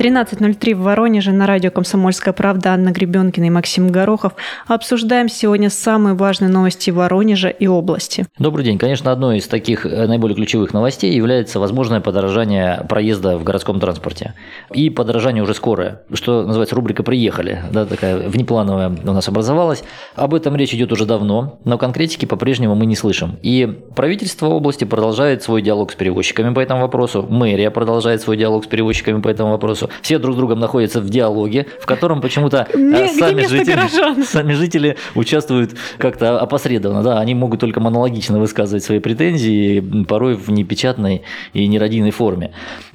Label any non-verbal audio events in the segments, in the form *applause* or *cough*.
13.03 в Воронеже на радио «Комсомольская правда» Анна Гребенкина и Максим Горохов. Обсуждаем сегодня самые важные новости Воронежа и области. Добрый день. Конечно, одной из таких э, наиболее ключевых новостей является возможное подорожание проезда в городском транспорте. И подорожание уже скорое, что называется рубрика «Приехали». Да, такая внеплановая у нас образовалась. Об этом речь идет уже давно, но конкретики по-прежнему мы не слышим. И правительство области продолжает свой диалог с перевозчиками по этому вопросу, мэрия продолжает свой диалог с перевозчиками по этому вопросу все друг с другом находятся в диалоге, в котором почему-то *laughs* э, сами жители, *laughs* сами жители участвуют как-то опосредованно. Да, они могут только монологично высказывать свои претензии, порой в непечатной и нерадийной форме.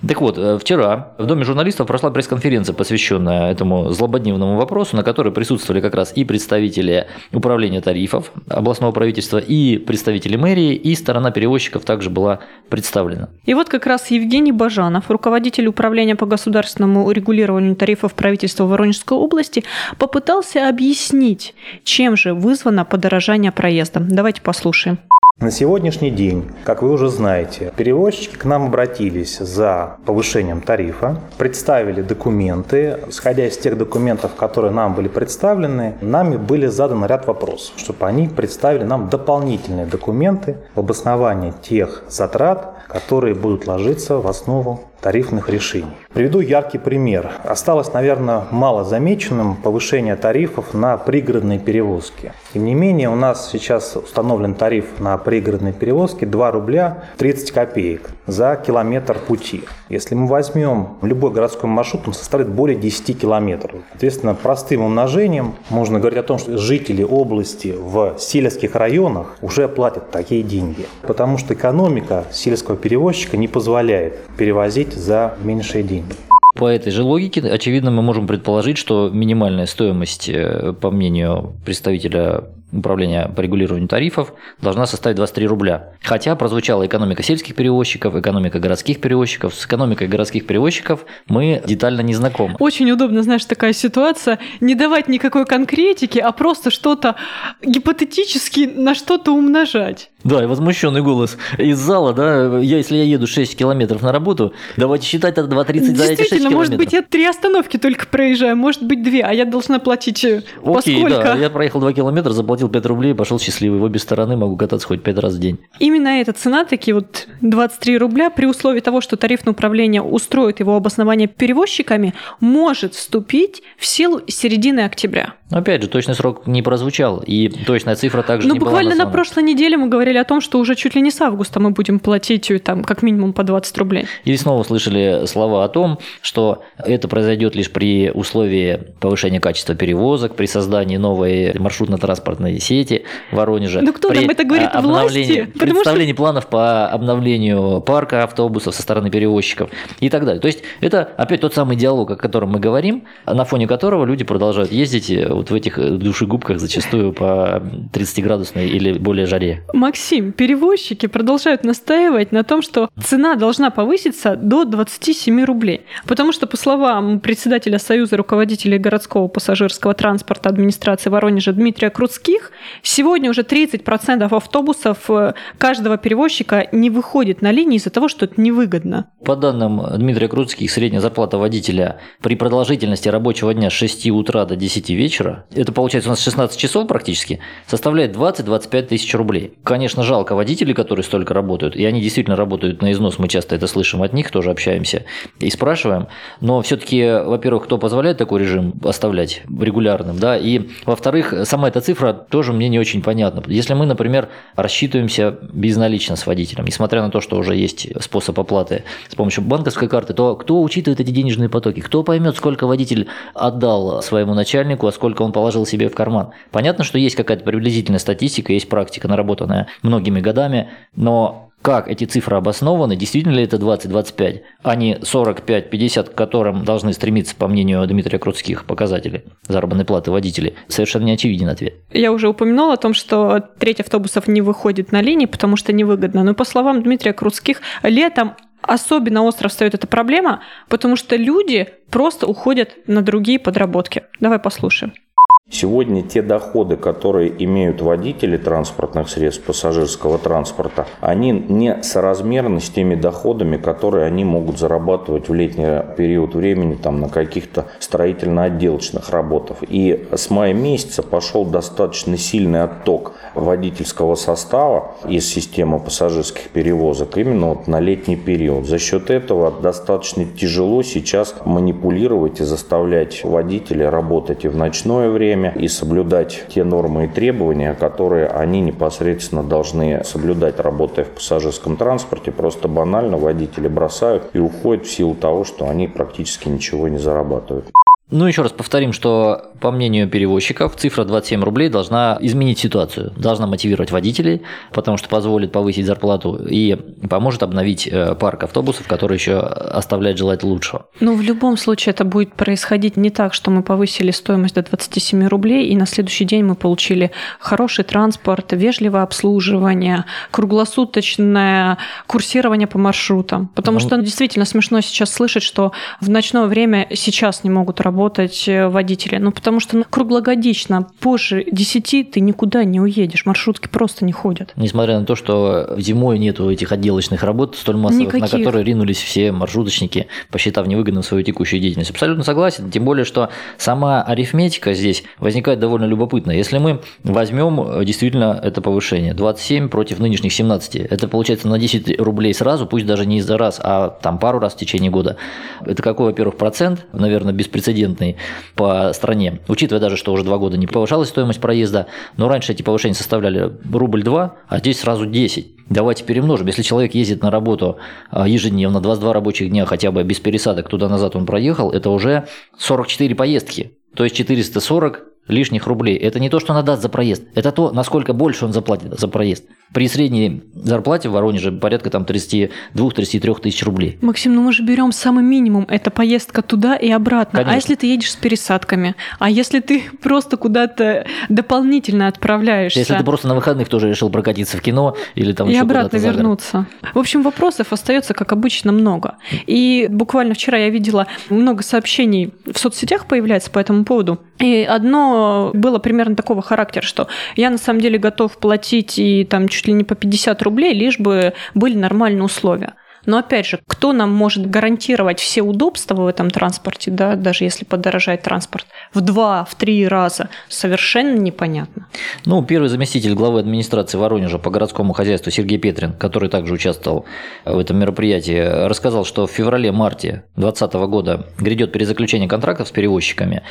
Так вот, э, вчера в Доме журналистов прошла пресс-конференция, посвященная этому злободневному вопросу, на которой присутствовали как раз и представители управления тарифов областного правительства, и представители мэрии, и сторона перевозчиков также была представлена. И вот как раз Евгений Бажанов, руководитель управления по государственному государственному урегулированию тарифов правительства Воронежской области попытался объяснить, чем же вызвано подорожание проезда. Давайте послушаем. На сегодняшний день, как вы уже знаете, перевозчики к нам обратились за повышением тарифа, представили документы. Исходя из тех документов, которые нам были представлены, нами были заданы ряд вопросов, чтобы они представили нам дополнительные документы в обосновании тех затрат, которые будут ложиться в основу тарифных решений. Приведу яркий пример. Осталось, наверное, мало замеченным повышение тарифов на пригородные перевозки. Тем не менее, у нас сейчас установлен тариф на пригородные перевозки 2 рубля 30 копеек за километр пути. Если мы возьмем любой городской маршрут, он составит более 10 километров. Соответственно, простым умножением можно говорить о том, что жители области в сельских районах уже платят такие деньги. Потому что экономика сельского перевозчика не позволяет перевозить за меньшие деньги. По этой же логике, очевидно, мы можем предположить, что минимальная стоимость, э, по мнению представителя управления по регулированию тарифов должна составить 23 рубля. Хотя прозвучала экономика сельских перевозчиков, экономика городских перевозчиков. С экономикой городских перевозчиков мы детально не знакомы. Очень удобно, знаешь, такая ситуация. Не давать никакой конкретики, а просто что-то гипотетически на что-то умножать. Да, и возмущенный голос из зала, да, я, если я еду 6 километров на работу, давайте считать это 2,30 за эти 6 километров. может быть, я три остановки только проезжаю, может быть, две, а я должна платить э, Окей, поскольку... да, я проехал 2 километра, заплатил 5 рублей, пошел счастливый. В обе стороны могу кататься хоть 5 раз в день. Именно эта цена, такие вот 23 рубля, при условии того, что тарифное управление устроит его обоснование перевозчиками, может вступить в силу середины октября. Опять же, точный срок не прозвучал, и точная цифра также ну, не буквально была на прошлой неделе мы говорили о том, что уже чуть ли не с августа мы будем платить э, там как минимум по 20 рублей. И снова слышали слова о том, что это произойдет лишь при условии повышения качества перевозок, при создании новой маршрутно-транспортной сети в Воронеже. Ну кто при нам это говорит? Власти? Представлении что... планов по обновлению парка автобусов со стороны перевозчиков и так далее. То есть это опять тот самый диалог, о котором мы говорим, на фоне которого люди продолжают ездить э, вот в этих э, душегубках зачастую по 30-градусной или более жаре. Максим, перевозчики продолжают настаивать на том, что цена должна повыситься до 27 рублей. Потому что, по словам председателя Союза руководителей городского пассажирского транспорта администрации Воронежа Дмитрия Крутских, сегодня уже 30% автобусов э, каждого перевозчика не выходит на линии из-за того, что это невыгодно. По данным Дмитрия Крутских, средняя зарплата водителя при продолжительности рабочего дня с 6 утра до 10 вечера вечера, это получается у нас 16 часов практически, составляет 20-25 тысяч рублей. Конечно, жалко водителей, которые столько работают, и они действительно работают на износ, мы часто это слышим от них, тоже общаемся и спрашиваем, но все-таки, во-первых, кто позволяет такой режим оставлять регулярным, да, и, во-вторых, сама эта цифра тоже мне не очень понятна. Если мы, например, рассчитываемся безналично с водителем, несмотря на то, что уже есть способ оплаты с помощью банковской карты, то кто учитывает эти денежные потоки? Кто поймет, сколько водитель отдал своему начальнику, а сколько он положил себе в карман. Понятно, что есть какая-то приблизительная статистика, есть практика, наработанная многими годами, но как эти цифры обоснованы, действительно ли это 20-25, а не 45-50, к которым должны стремиться, по мнению Дмитрия Крутских, показатели заработной платы водителей, совершенно не очевиден ответ. Я уже упомянула о том, что треть автобусов не выходит на линии, потому что невыгодно. Но по словам Дмитрия Крутских, летом особенно остро встает эта проблема, потому что люди просто уходят на другие подработки. Давай послушаем. Сегодня те доходы, которые имеют водители транспортных средств пассажирского транспорта, они не соразмерны с теми доходами, которые они могут зарабатывать в летний период времени там, на каких-то строительно-отделочных работах. И с мая месяца пошел достаточно сильный отток водительского состава из системы пассажирских перевозок именно вот на летний период. За счет этого достаточно тяжело сейчас манипулировать и заставлять водителей работать и в ночное время, время и соблюдать те нормы и требования, которые они непосредственно должны соблюдать, работая в пассажирском транспорте. Просто банально водители бросают и уходят в силу того, что они практически ничего не зарабатывают. Ну, еще раз повторим, что, по мнению перевозчиков, цифра 27 рублей должна изменить ситуацию, должна мотивировать водителей, потому что позволит повысить зарплату и поможет обновить э, парк автобусов, который еще оставляет желать лучшего. Ну, в любом случае это будет происходить не так, что мы повысили стоимость до 27 рублей, и на следующий день мы получили хороший транспорт, вежливое обслуживание, круглосуточное курсирование по маршрутам. Потому ну, что действительно смешно сейчас слышать, что в ночное время сейчас не могут работать работать э, водители. Ну, потому что ну, круглогодично позже 10 ты никуда не уедешь. Маршрутки просто не ходят. Nесмотря на то, что зимой нету этих отделочных работ столь массовых, Никаких. на которые ринулись все маршруточники, посчитав невыгодным свою текущую деятельность. Абсолютно согласен. Тем более, что сама арифметика здесь возникает довольно любопытно. Если мы возьмем э, действительно это повышение, 27 против нынешних 17, это получается на 10 рублей сразу, пусть даже не за раз, а там пару раз в течение года. Это какой, во-первых, процент, наверное, беспрецедентный беспрецедентный по стране. Учитывая даже, что уже два года не повышалась стоимость проезда, но раньше эти повышения составляли рубль 2, а здесь сразу 10. Давайте перемножим. Если человек ездит на работу а, ежедневно, 22 рабочих дня хотя бы без пересадок туда-назад он проехал, это уже 44 поездки. То есть 440 лишних рублей. Это не то, что он отдаст за проезд, это то, насколько больше он заплатит за проезд. При средней зарплате в Воронеже порядка там 32-33 тысяч рублей. Максим, ну мы же берем самый минимум, это поездка туда и обратно. А Конечно. А если ты едешь с пересадками? А если ты *laughs* просто куда-то дополнительно отправляешься? Если ты просто на выходных тоже решил прокатиться в кино или там И еще обратно вернуться. В общем, вопросов остается, как обычно, много. И буквально вчера я видела много сообщений в соцсетях появляется по этому поводу. И одно было примерно такого характера, что я на самом деле готов платить и там чуть ли не по 50 рублей, лишь бы были нормальные условия. Но опять же, кто нам может гарантировать все удобства в этом транспорте, да, даже если подорожает транспорт в два, в три раза, совершенно непонятно. Ну, первый заместитель главы администрации Воронежа по городскому хозяйству Сергей Петрин, который также участвовал в этом мероприятии, рассказал, что в феврале-марте 2020 года грядет перезаключение контрактов с перевозчиками,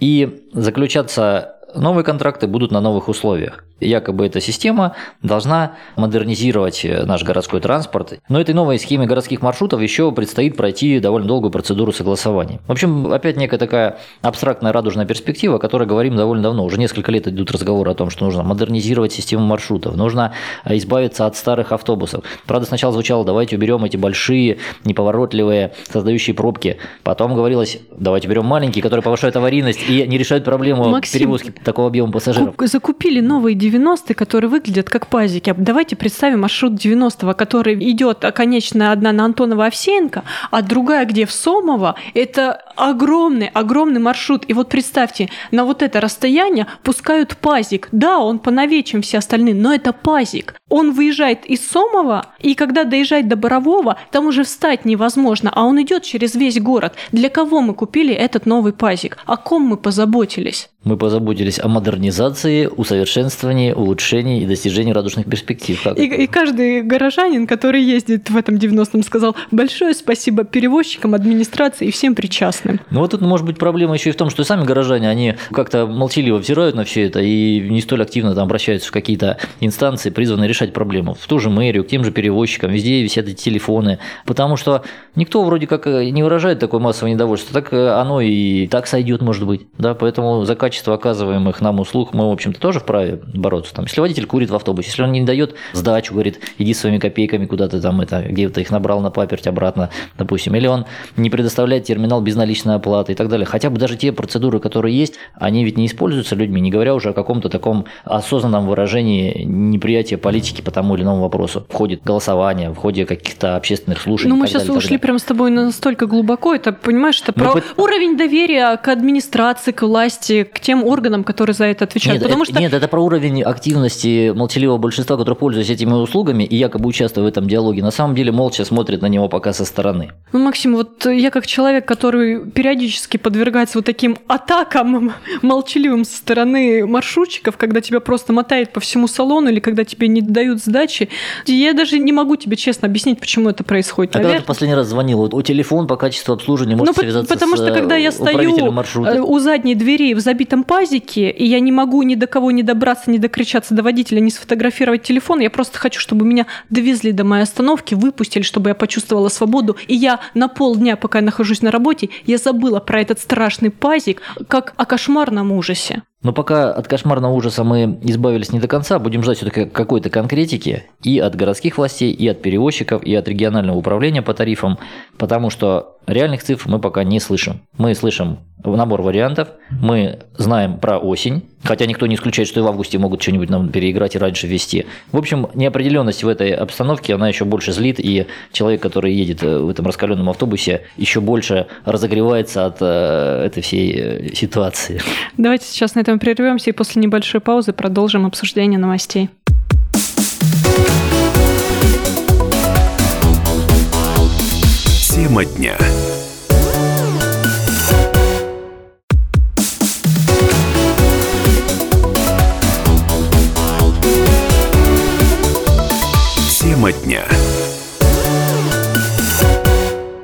и заключаться новые контракты будут на новых условиях. Якобы эта система должна модернизировать э, наш городской транспорт. Но этой новой схеме городских маршрутов еще предстоит пройти довольно долгую процедуру согласования. В общем, опять некая такая абстрактная радужная перспектива, о которой говорим довольно давно. Уже несколько лет идут разговоры о том, что нужно модернизировать систему маршрутов, нужно э, избавиться от старых автобусов. Правда, сначала звучало, давайте уберем эти большие, неповоротливые, создающие пробки. Потом говорилось, давайте берем маленькие, которые повышают аварийность и не решают проблему Максим, перевозки такого объема пассажиров. Закупили новые 90-е, которые выглядят как пазики. Давайте представим маршрут 90-го, который идет конечная одна на Антонова Овсеенко, а другая где в Сомово. Это огромный, огромный маршрут. И вот представьте, на вот это расстояние пускают пазик. Да, он поновее, чем все остальные, но это пазик. Он выезжает из Сомова, и когда доезжает до Борового, там уже встать невозможно, а он идет через весь город. Для кого мы купили этот новый пазик? О ком мы позаботились? Мы позаботились о модернизации, усовершенствовании, улучшении и достижении радужных перспектив. и, и каждый горожанин, который ездит в этом 90-м, сказал большое спасибо перевозчикам, администрации и всем причастным. Ну вот тут может быть проблема еще и в том, что сами горожане, они как-то молчаливо взирают на все это и не столь активно там обращаются в какие-то инстанции, призванные решать проблему. В ту же мэрию, к тем же перевозчикам, везде висят эти телефоны. Потому что никто вроде как не выражает такое массовое недовольство. Так оно и так сойдет, может быть. Да, поэтому закачивать качество оказываемых нам услуг мы, в общем-то, тоже вправе бороться бороться. Там, если водитель курит в автобусе, если он не дает сдачу, говорит, иди своими копейками куда-то там, это, где-то их набрал на паперть обратно, допустим, или он не предоставляет терминал безналичной оплаты и так далее. Хотя бы даже те процедуры, которые есть, они ведь не используются людьми, не говоря уже о каком-то таком осознанном выражении неприятия политики по тому или иному вопросу. В ходе голосования, в ходе каких-то общественных слушаний. Ну, мы сейчас далее, ушли прям с тобой настолько глубоко, это, понимаешь, это ну, про ну, уровень доверия к администрации, к власти, к тем органам, которые за это отвечают. Нет, Потому это, что... нет, это про уровень активности молчаливого большинства, которые пользуются этими услугами и якобы участвуют в этом диалоге. На самом деле молча смотрят на него пока со стороны. Ну, Максим, вот я как человек, который периодически подвергается вот таким атакам *laughs* молчаливым со стороны маршрутчиков, когда тебя просто мотает по всему салону или когда тебе не дают сдачи, я даже не могу тебе честно объяснить, почему это происходит. А Наверное... когда ты последний раз звонил? Вот у телефон по качеству обслуживания может ну, связаться потому с что когда я стою маршрута. у задней двери в забитом пазике, и я не могу ни до кого не добраться, ни докричаться до водителя, не сфотографировать телефон, я просто хочу, чтобы меня довезли до моей остановки, выпустили, чтобы я почувствовала свободу, и я на полдня, пока я нахожусь на работе, я забыла про этот страшный пазик, как о кошмарном ужасе. Но пока от кошмарного ужаса мы избавились не до конца, будем ждать все-таки какой-то конкретики и от городских властей, и от перевозчиков, и от регионального управления по тарифам, потому что реальных цифр мы пока не слышим. Мы слышим набор вариантов, мы знаем про осень, хотя никто не исключает, что и в августе могут что-нибудь нам переиграть и раньше ввести. В общем, неопределенность в этой обстановке, она еще больше злит, и человек, который едет э, в этом раскаленном автобусе, еще больше разогревается от э, этой всей э, ситуации. Давайте сейчас на этом прервемся и после небольшой паузы продолжим обсуждение новостей. Тема дня. Тема дня.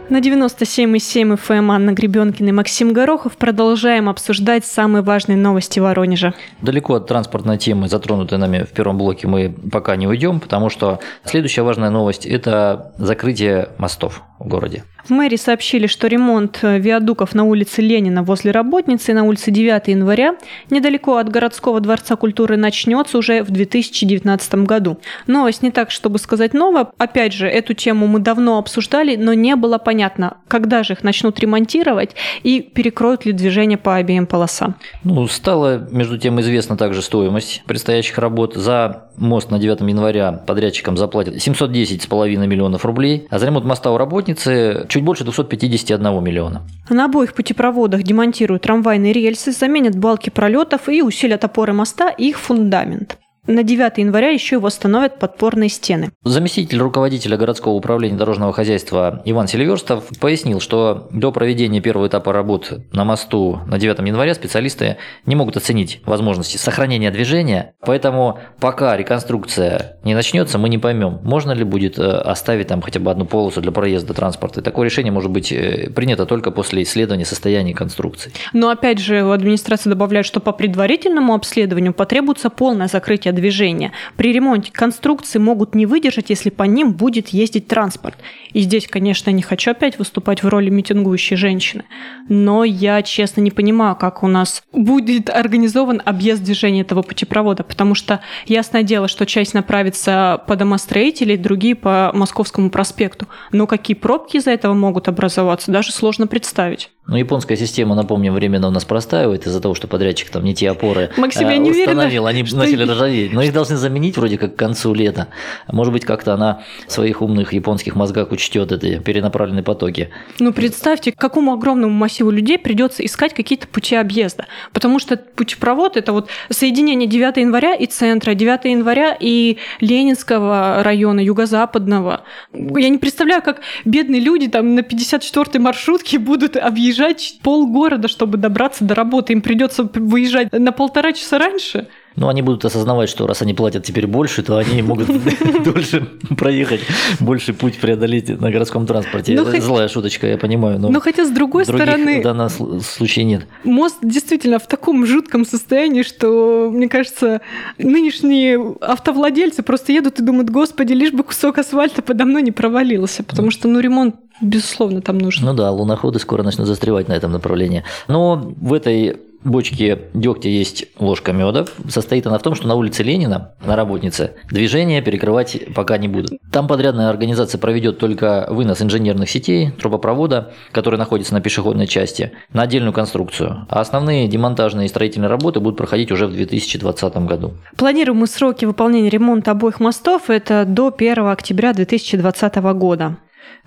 На 97,7 FM Анна Гребенкина и Максим Горохов продолжаем обсуждать самые важные новости Воронежа. Далеко от транспортной темы, затронутой нами в первом блоке, мы пока не уйдем, потому что следующая важная новость – это закрытие мостов в городе. В мэрии сообщили, что ремонт э, виадуков на улице Ленина возле Работницы и на улице 9 января недалеко от городского дворца культуры начнется уже в 2019 году. Новость не так, чтобы сказать новая. Опять же, эту тему мы давно обсуждали, но не было понятно, когда же их начнут ремонтировать и перекроют ли движение по обеим полосам. Ну, стало, между тем, известна также стоимость предстоящих работ. За мост на 9 января подрядчикам заплатят 710,5 миллионов рублей, а за ремонт моста у работницы чуть больше 251 миллиона. На обоих путепроводах демонтируют трамвайные рельсы, заменят балки пролетов и усилят опоры моста и их фундамент. На 9 января еще восстановят подпорные стены. Заместитель руководителя городского управления дорожного хозяйства Иван Селиверстов пояснил, что до проведения первого этапа работ на мосту на 9 января специалисты не могут оценить возможности сохранения движения, поэтому пока реконструкция не начнется, мы не поймем, можно ли будет э, оставить там хотя бы одну полосу для проезда транспорта. И такое решение может быть э, принято только после исследования состояния конструкции. Но опять же, администрация добавляет, что по предварительному обследованию потребуется полное закрытие движения. При ремонте конструкции могут не выдержать, если по ним будет ездить транспорт. И здесь, конечно, не хочу опять выступать в роли митингующей женщины, но я честно не понимаю, как у нас будет организован объезд движения этого путепровода, потому что ясное дело, что часть направится по домостроителей, другие по Московскому проспекту. Но какие пробки из-за этого могут образоваться, даже сложно представить. Ну, японская система, напомним, временно у нас простаивает из-за того, что подрядчик там не те опоры Максим, я не установил, уверена, они начали ржаветь. Но их должны заменить вроде как к концу лета. Может быть, как-то она в своих умных японских мозгах учтет эти перенаправленные потоки. Ну, представьте, какому огромному массиву людей придется искать какие-то пути объезда. Потому что путепровод – это вот соединение 9 января и центра, 9 января и Ленинского района, юго-западного. Я не представляю, как бедные люди там на 54-й маршрутке будут объезжать полгорода, чтобы добраться до работы. Им придется выезжать на полтора часа раньше. Ну, они будут осознавать, что раз они платят теперь больше, то они могут *laughs* дольше проехать, больше путь преодолеть на городском транспорте. Ну, Злая шуточка, я понимаю. Но, но хотя, с другой стороны... в данном случае нет. Мост действительно в таком жутком состоянии, что, мне кажется, нынешние автовладельцы просто едут и думают, господи, лишь бы кусок асфальта подо мной не провалился, потому что, ну, ремонт Безусловно, там нужно. Ну да, луноходы скоро начнут застревать на этом направлении. Но в этой бочке дегтя есть ложка меда. Состоит она в том, что на улице Ленина, на работнице, движение перекрывать пока не будут. Там подрядная организация проведет только вынос инженерных сетей, трубопровода, который находится на пешеходной части, на отдельную конструкцию. А основные демонтажные и строительные работы будут проходить уже в 2020 году. Планируемые сроки выполнения ремонта обоих мостов – это до 1 октября 2020 года.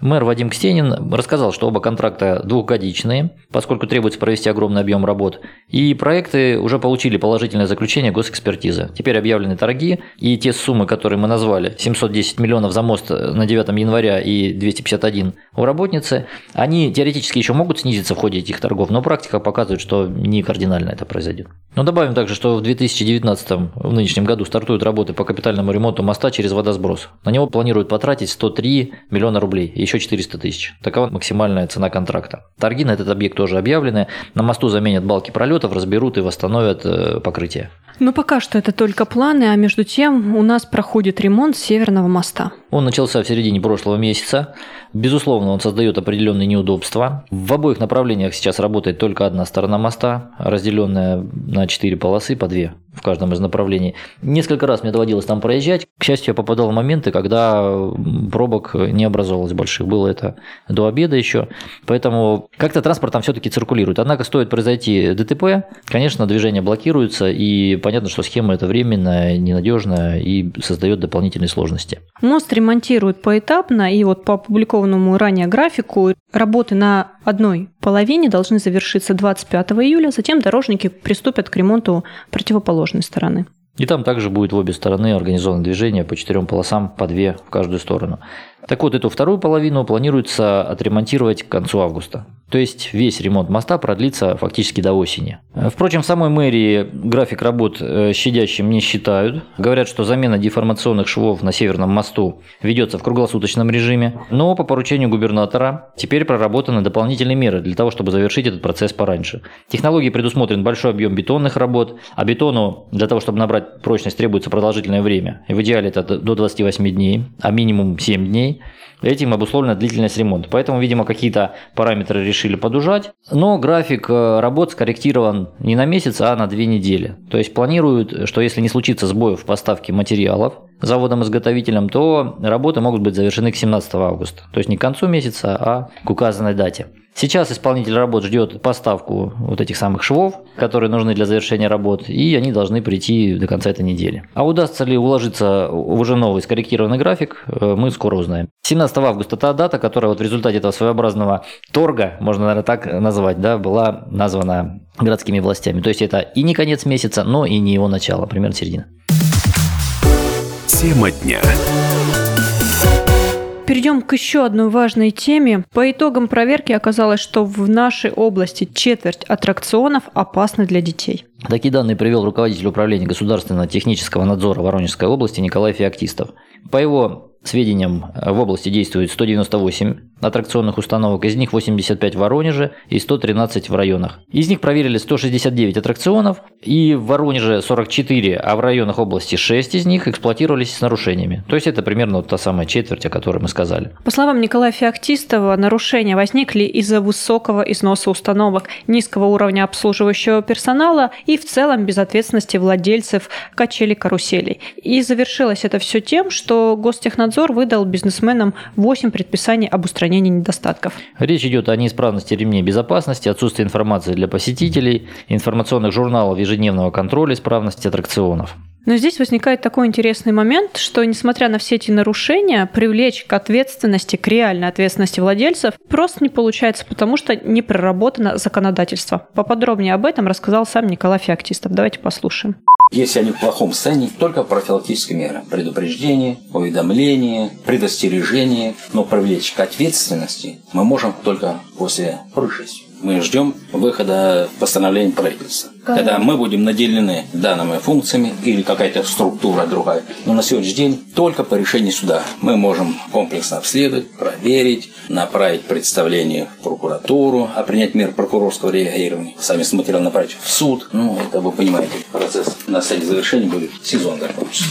Мэр Вадим Кстенин рассказал, что оба контракта двухгодичные, поскольку требуется провести огромный объем работ, и проекты уже получили положительное заключение госэкспертизы. Теперь объявлены торги, и те суммы, которые мы назвали, 710 миллионов за мост на 9 января и 251 у работницы, они теоретически еще могут снизиться в ходе этих торгов, но практика показывает, что не кардинально это произойдет. Но добавим также, что в 2019 в нынешнем году стартуют работы по капитальному ремонту моста через водосброс. На него планируют потратить 103 миллиона рублей еще 400 тысяч. Такова максимальная цена контракта. Торги на этот объект тоже объявлены. На мосту заменят балки пролетов, разберут и восстановят э, покрытие. Но пока что это только планы, а между тем у нас проходит ремонт Северного моста. Он начался в середине прошлого месяца. Безусловно, он создает определенные неудобства. В обоих направлениях сейчас работает только одна сторона моста, разделенная на четыре полосы по две в каждом из направлений. Несколько раз мне доводилось там проезжать. К счастью, я попадал в моменты, когда пробок не образовалось больших. Было это до обеда еще. Поэтому как-то транспорт там все-таки циркулирует. Однако стоит произойти ДТП, конечно, движение блокируется, и понятно, что схема это временная, ненадежная и создает дополнительные сложности. Мост ремонтируют поэтапно, и вот по опубликованному ранее графику работы на одной половине должны завершиться 25 июля, затем дорожники приступят к ремонту противоположной стороны. И там также будет в обе стороны организовано движение по четырем полосам, по две в каждую сторону. Так вот, эту вторую половину планируется отремонтировать к концу августа. То есть весь ремонт моста продлится фактически до осени. Впрочем, в самой мэрии график работ э, щадящим не считают. Говорят, что замена деформационных швов на Северном мосту ведется в круглосуточном режиме. Но по поручению губернатора теперь проработаны дополнительные меры для того, чтобы завершить этот процесс пораньше. Технологии предусмотрен большой объем бетонных работ, а бетону для того, чтобы набрать прочность, требуется продолжительное время. И в идеале это до 28 дней, а минимум 7 дней. Этим обусловлена длительность ремонта. Поэтому, видимо, какие-то параметры решили подужать. Но график э, работ скорректирован не на месяц, а на две недели. То есть планируют, что если не случится сбоев в поставке материалов, заводом-изготовителем, то работы могут быть завершены к 17 августа. То есть не к концу месяца, а к указанной дате. Сейчас исполнитель работ ждет поставку вот этих самых швов, которые нужны для завершения работ, и они должны прийти до конца этой недели. А удастся ли уложиться в уже новый скорректированный график, э, мы скоро узнаем. 17 августа та дата, которая вот в результате этого своеобразного торга, можно, наверное, так назвать, да, была названа городскими властями. То есть это и не конец месяца, но и не его начало, примерно середина. Тема дня. Перейдем к еще одной важной теме. По итогам проверки оказалось, что в нашей области четверть аттракционов опасны для детей. Такие данные привел руководитель управления государственного технического надзора Воронежской области Николай Феоктистов. По его сведениям, в области действует 198 аттракционных установок, из них 85 в Воронеже и 113 в районах. Из них проверили 169 аттракционов, и в Воронеже 44, а в районах области 6 из них эксплуатировались с нарушениями. То есть это примерно вот та самая четверть, о которой мы сказали. По словам Николая Феоктистова, нарушения возникли из-за высокого износа установок, низкого уровня обслуживающего персонала и в целом безответственности владельцев качелей-каруселей. И завершилось это все тем, что Гостехнадзор выдал бизнесменам 8 предписаний об устранении недостатков. Речь идет о неисправности ремней безопасности, отсутствии информации для посетителей, информационных журналов ежедневного контроля исправности аттракционов. Но здесь возникает такой интересный момент, что несмотря на все эти нарушения, привлечь к ответственности, к реальной ответственности владельцев просто не получается, потому что не проработано законодательство. Поподробнее об этом рассказал сам Николай Феоктистов. Давайте послушаем. Если они в плохом состоянии, только профилактические меры. Предупреждение, уведомление, предостережение. Но привлечь к ответственности мы можем только после происшествия мы ждем выхода постановления правительства. Когда мы будем наделены данными функциями или какая-то структура другая. Но на сегодняшний день только по решению суда мы можем комплексно обследовать, проверить, направить представление в прокуратуру, а принять мер прокурорского реагирования, сами материал направить в суд. Ну, это вы понимаете, процесс на стадии завершения будет сезон закончится.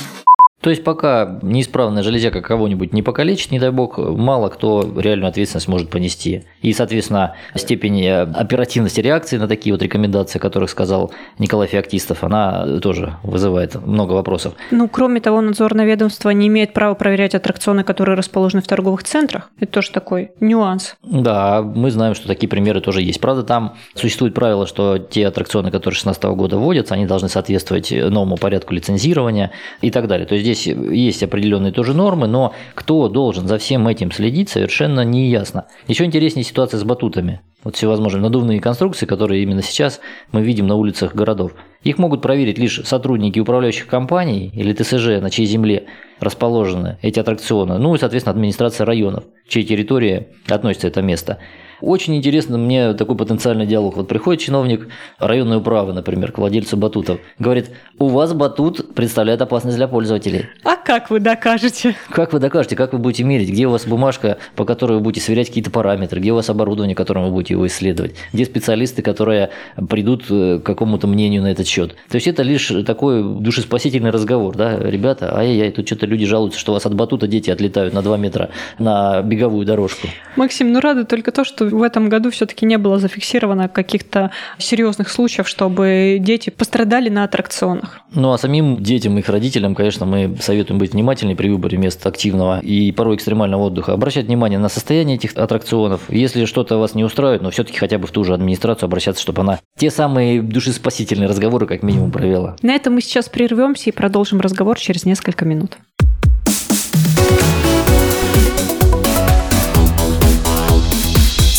То есть пока неисправная железяка кого-нибудь не покалечит, не дай бог, мало кто реальную ответственность может понести. И, соответственно, степень э, оперативности реакции на такие вот рекомендации, о которых сказал Николай Феоктистов, она тоже вызывает много вопросов. Ну, кроме того, надзорное ведомство не имеет права проверять аттракционы, которые расположены в торговых центрах. Это тоже такой нюанс. Да, мы знаем, что такие примеры тоже есть. Правда, там существует правило, что те аттракционы, которые 2016 года вводятся, они должны соответствовать новому порядку лицензирования и так далее. То есть здесь есть определенные тоже нормы, но кто должен за всем этим следить, совершенно не ясно. Еще интереснее ситуация с батутами. Вот всевозможные надувные конструкции, которые именно сейчас мы видим на улицах городов. Их могут проверить лишь сотрудники управляющих компаний или ТСЖ, на чьей земле расположены эти аттракционы, ну и, соответственно, администрация районов, чьей территории относится это место. Очень интересно мне такой потенциальный диалог. Вот приходит чиновник районной управы, например, к владельцу батутов, говорит, у вас батут представляет опасность для пользователей. А как вы докажете? Как вы докажете, как вы будете мерить, где у вас бумажка, по которой вы будете сверять какие-то параметры, где у вас оборудование, которым вы будете его исследовать, где специалисты, которые придут э, к какому-то мнению на этот счет. То есть это лишь такой душеспасительный разговор, да, ребята, ай-яй, тут что-то люди жалуются, что у вас от батута дети отлетают на 2 метра на беговую дорожку. Максим, ну рада только то, что в этом году все-таки не было зафиксировано каких-то серьезных случаев, чтобы дети пострадали на аттракционах. Ну а самим детям и их родителям, конечно, мы советуем быть внимательнее при выборе мест активного и порой экстремального отдыха, обращать внимание на состояние этих аттракционов. Если что-то вас не устраивает, но все-таки хотя бы в ту же администрацию обращаться, чтобы она те самые душеспасительные разговоры как минимум провела. На этом мы сейчас прервемся и продолжим разговор через несколько минут.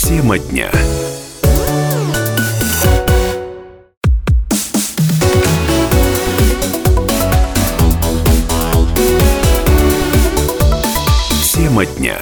Тема дня. Тема дня.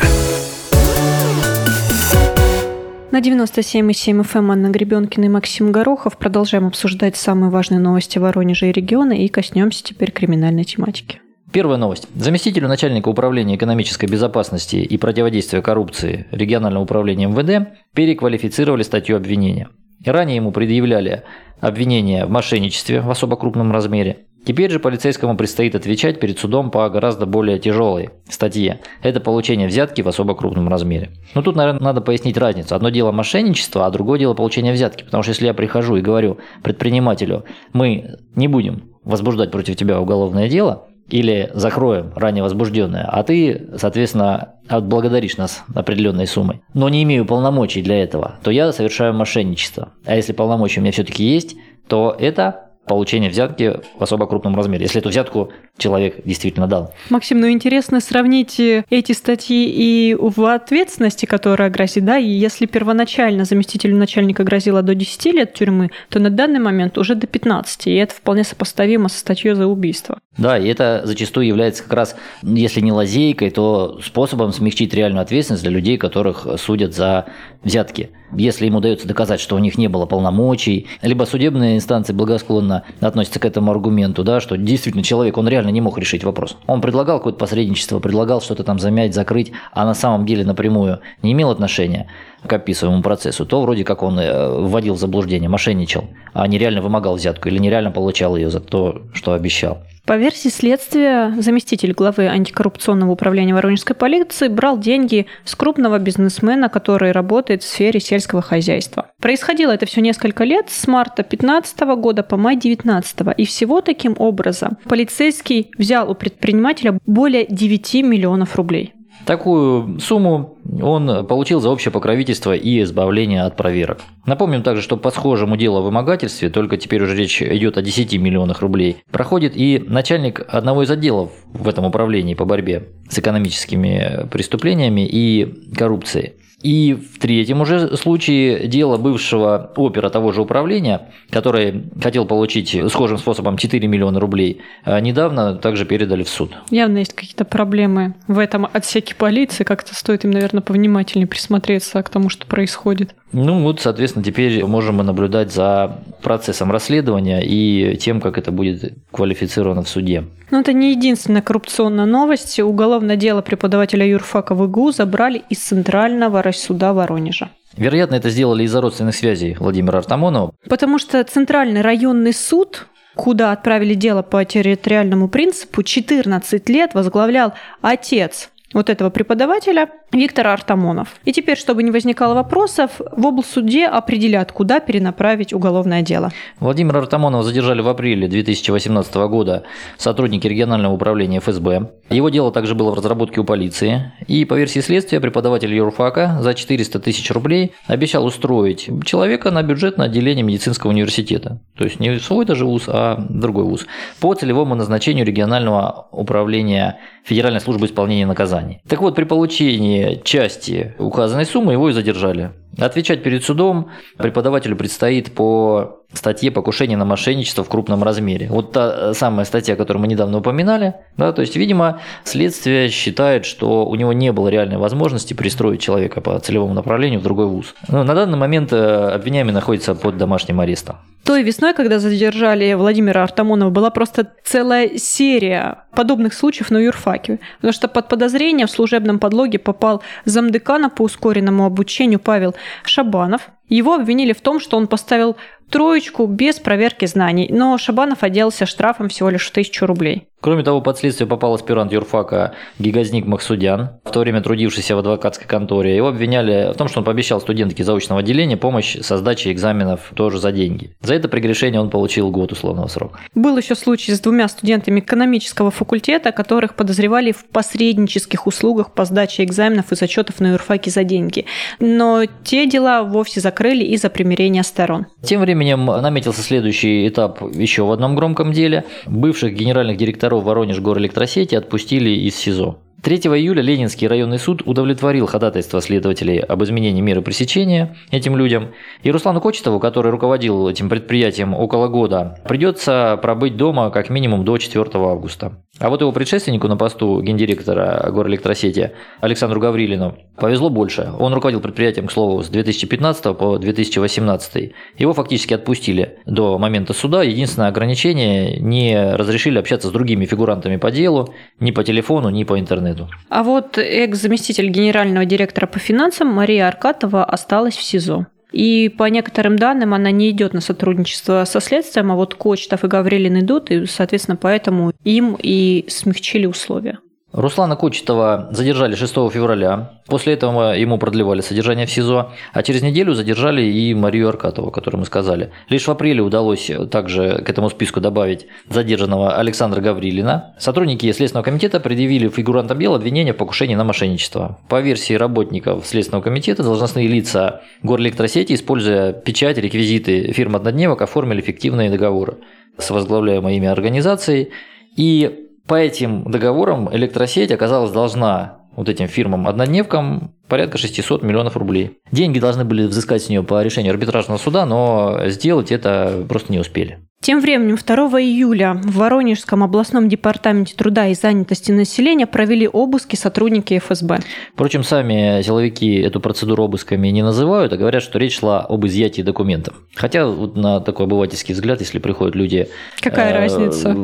На 97,7 FM Анна Гребенкина и Максим Горохов продолжаем обсуждать самые важные новости Воронежа и региона и коснемся теперь криминальной тематики. Первая новость. Заместителю начальника управления экономической безопасности и противодействия коррупции регионального управления МВД переквалифицировали статью обвинения. Ранее ему предъявляли обвинение в мошенничестве в особо крупном размере. Теперь же полицейскому предстоит отвечать перед судом по гораздо более тяжелой статье. Это получение взятки в особо крупном размере. Но тут, наверное, надо пояснить разницу. Одно дело мошенничество, а другое дело получение взятки. Потому что если я прихожу и говорю предпринимателю, мы не будем возбуждать против тебя уголовное дело, или закроем ранее возбужденное, а ты, соответственно, отблагодаришь нас определенной суммой, но не имею полномочий для этого, то я совершаю мошенничество. А если полномочия у меня все-таки есть, то это получение взятки в особо крупном размере, если эту взятку человек действительно дал. Максим, ну интересно сравнить э, эти статьи и в ответственности, которая грозит, да, и если первоначально заместителю начальника грозило до 10 лет тюрьмы, то на данный момент уже до 15, и это вполне сопоставимо со статьей за убийство. Да, и это зачастую является как раз, если не лазейкой, то способом смягчить реальную ответственность для людей, которых судят за взятки. Если им удается доказать, что у них не было полномочий, либо судебные инстанции благосклонно относятся к этому аргументу, да, что действительно человек, он реально не мог решить вопрос. Он предлагал какое-то посредничество, предлагал что-то там замять, закрыть, а на самом деле напрямую не имел отношения к описываемому процессу, то вроде как он э, вводил в заблуждение, мошенничал, а нереально вымогал взятку или нереально получал ее за то, что обещал. По версии следствия, заместитель главы антикоррупционного управления Воронежской полиции брал деньги с крупного бизнесмена, который работает в сфере сельского хозяйства. Происходило это все несколько лет, с марта 2015 года по май 2019. И всего таким образом полицейский взял у предпринимателя более 9 миллионов рублей. Такую сумму он получил за общее покровительство и избавление от проверок. Напомним также, что по схожему делу о вымогательстве, только теперь уже речь идет о 10 миллионах рублей, проходит и начальник одного из отделов в этом управлении по борьбе с экономическими преступлениями и коррупцией. И в третьем уже случае дело бывшего опера того же управления, который хотел получить схожим способом 4 миллиона рублей, а недавно также передали в суд. Явно есть какие-то проблемы в этом отсеке полиции. Как-то стоит им, наверное, повнимательнее присмотреться к тому, что происходит. Ну вот, соответственно, теперь можем мы наблюдать за процессом расследования и тем, как это будет квалифицировано в суде. Но это не единственная коррупционная новость. Уголовное дело преподавателя юрфака ВГУ забрали из Центрального райсуда Воронежа. Вероятно, это сделали из-за родственных связей Владимира Артамонова. Потому что Центральный районный суд куда отправили дело по территориальному принципу, 14 лет возглавлял отец вот этого преподавателя Виктор Артамонов. И теперь, чтобы не возникало вопросов, в облсуде определят, куда перенаправить уголовное дело. Владимира Артамонова задержали в апреле 2018 года сотрудники регионального управления ФСБ. Его дело также было в разработке у полиции. И по версии следствия, преподаватель юрфака за 400 тысяч рублей обещал устроить человека на бюджетное отделение медицинского университета. То есть не свой даже вуз, а другой вуз. По целевому назначению регионального управления Федеральной службы исполнения наказаний. Так вот, при получении части указанной суммы его и задержали. Отвечать перед судом преподавателю предстоит по статье покушение на мошенничество в крупном размере. Вот та самая статья, которую мы недавно упоминали. Да, то есть, видимо, следствие считает, что у него не было реальной возможности пристроить человека по целевому направлению в другой вуз. Но на данный момент э, обвиняемый находится под домашним арестом. Той весной, когда задержали Владимира Артамонова, была просто целая серия подобных случаев на юрфаке. Потому что под подозрение в служебном подлоге попал замдекана по ускоренному обучению Павел Шабанов. Его обвинили в том, что он поставил троечку без проверки знаний, но Шабанов отделался штрафом всего лишь в тысячу рублей. Кроме того, под следствие попал аспирант юрфака Гигазник Махсудян, в то время трудившийся в адвокатской конторе. Его обвиняли в том, что он пообещал студентке заочного отделения помощь со сдачей экзаменов тоже за деньги. За это прегрешение он получил год условного срока. Был еще случай с двумя студентами экономического факультета, которых подозревали в посреднических услугах по сдаче экзаменов и зачетов на юрфаке за деньги. Но те дела вовсе закрыли из-за примирения сторон. Тем временем наметился следующий этап еще в одном громком деле. Бывших генеральных директоров директоров Воронеж горэлектросети отпустили из СИЗО. 3 июля Ленинский районный суд удовлетворил ходатайство следователей об изменении меры пресечения этим людям. И Руслану Кочетову, который руководил этим предприятием около года, придется пробыть дома как минимум до 4 августа. А вот его предшественнику на посту гендиректора горэлектросети Александру Гаврилину повезло больше. Он руководил предприятием, к слову, с 2015 по 2018. Его фактически отпустили до момента суда. Единственное ограничение – не разрешили общаться с другими фигурантами по делу ни по телефону, ни по интернету. А вот экс-заместитель генерального директора по финансам Мария Аркатова осталась в СИЗО. И по некоторым данным она не идет на сотрудничество со следствием, а вот Кочетов и Гаврилин идут, и, соответственно, поэтому им и смягчили условия. Руслана Кочетова задержали 6 февраля. После этого ему продлевали содержание в СИЗО. А через неделю задержали и Марию Аркатову, которую мы сказали. Лишь в апреле удалось также к этому списку добавить задержанного Александра Гаврилина. Сотрудники Следственного комитета предъявили фигурантам дела обвинение в покушении на мошенничество. По версии работников Следственного комитета, должностные лица горэлектросети, используя печать, реквизиты фирм однодневок, оформили фиктивные договоры с возглавляемой ими организацией. И по этим договорам электросеть оказалась должна вот этим фирмам-однодневкам порядка 600 миллионов рублей. Деньги должны были взыскать с нее по решению арбитражного суда, но сделать это просто не успели. Тем временем 2 июля в Воронежском областном департаменте труда и занятости населения провели обыски сотрудники ФСБ. Впрочем, сами силовики эту процедуру обысками не называют, а говорят, что речь шла об изъятии документов. Хотя вот на такой обывательский взгляд, если приходят люди... Какая э, разница?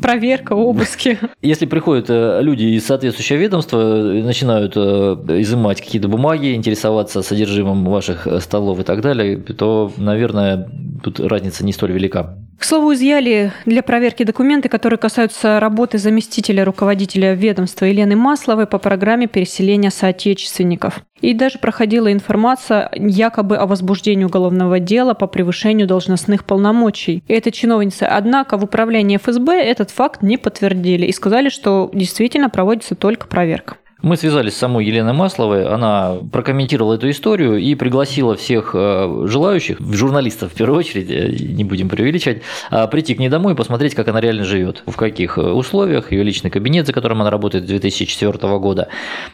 Проверка, обыски. *laughs* Если приходят э, люди из соответствующего ведомства, начинают э, изымать какие-то бумаги, интересоваться содержимым ваших столов и так далее, то, наверное, тут разница не столь велика. К слову, изъяли для проверки документы, которые касаются работы заместителя руководителя ведомства Елены Масловой по программе переселения соотечественников. И даже проходила информация якобы о возбуждении уголовного дела по превышению должностных полномочий. И эта чиновница, однако, в управлении ФСБ этот факт не подтвердили и сказали, что действительно проводится только проверка. Мы связались с самой Еленой Масловой, она прокомментировала эту историю и пригласила всех э, желающих, журналистов в первую очередь, э, не будем преувеличивать, а, прийти к ней домой и посмотреть, как она реально живет, в каких э, условиях, ее личный кабинет, за которым она работает с 2004 года.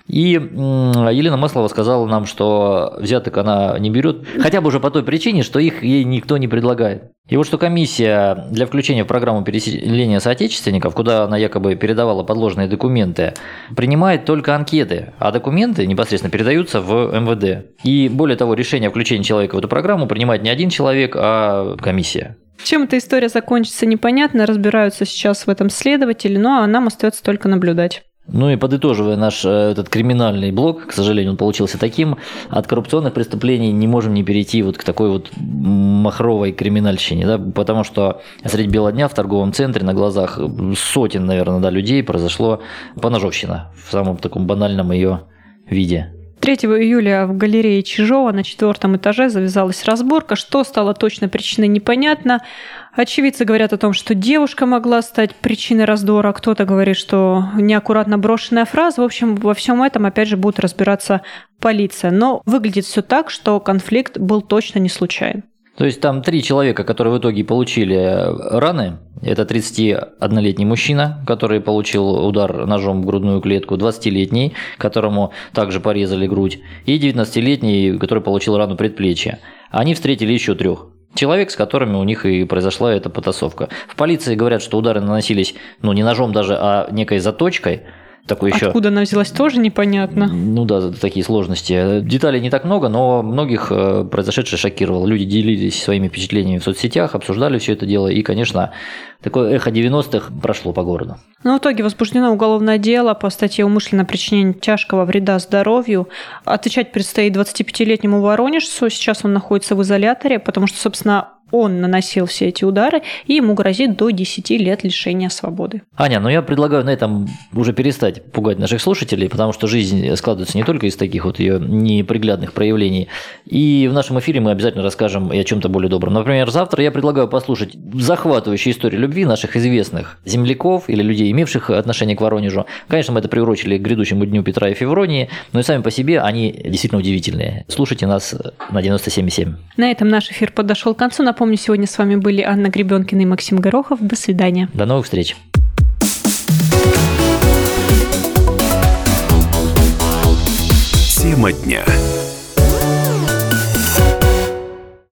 И Елена Маслова сказала нам, что взяток она не берет, хотя бы уже по той причине, что их ей никто не предлагает. И вот что комиссия для включения в программу переселения соотечественников, куда она якобы передавала подложные документы, принимает только анкеты, а документы непосредственно передаются в МВД. И более того, решение о включении человека в эту программу принимает не один человек, а комиссия. Чем эта история закончится, непонятно. Разбираются сейчас в этом следователи, но нам остается только наблюдать. Ну и подытоживая наш э, этот криминальный блок, к сожалению, он получился таким, от коррупционных преступлений не можем не перейти вот к такой вот махровой криминальщине, да, потому что средь бела дня в торговом центре на глазах сотен, наверное, да, людей произошло поножовщина в самом таком банальном ее виде. 3 июля в галерее Чижова на четвертом этаже завязалась разборка. Что стало точно причиной, непонятно. Очевидцы говорят о том, что девушка могла стать причиной раздора. Кто-то говорит, что неаккуратно брошенная фраза. В общем, во всем этом, опять же, будет разбираться полиция. Но выглядит все так, что конфликт был точно не случайен. То есть там три человека, которые в итоге получили раны. Это 31-летний мужчина, который получил удар ножом в грудную клетку, 20-летний, которому также порезали грудь, и 19-летний, который получил рану предплечья. Они встретили еще трех человек, с которыми у них и произошла эта потасовка. В полиции говорят, что удары наносились, ну, не ножом даже, а некой заточкой – такой еще... Откуда она взялась, тоже непонятно. Ну да, такие сложности. Деталей не так много, но многих э, произошедшее шокировало. Люди делились своими впечатлениями в соцсетях, обсуждали все это дело, и, конечно, такое эхо 90-х прошло по городу. Ну, в итоге возбуждено уголовное дело по статье умышленное причинение тяжкого вреда здоровью. Отвечать предстоит 25-летнему воронежцу. Сейчас он находится в изоляторе, потому что, собственно, он наносил все эти удары, и ему грозит до 10 лет лишения свободы. Аня, ну я предлагаю на этом уже перестать пугать наших слушателей, потому что жизнь складывается не только из таких вот ее неприглядных проявлений. И в нашем эфире мы обязательно расскажем и о чем-то более добром. Например, завтра я предлагаю послушать захватывающую историю любви наших известных земляков или людей, имевших отношение к Воронежу. Конечно, мы это приурочили к грядущему дню Петра и Февронии, но и сами по себе они действительно удивительные. Слушайте нас на 97,7. На этом наш эфир подошел к концу. Напомню, сегодня с вами были Анна Гребенкина и Максим Горохов. До свидания. До новых встреч. Тема дня.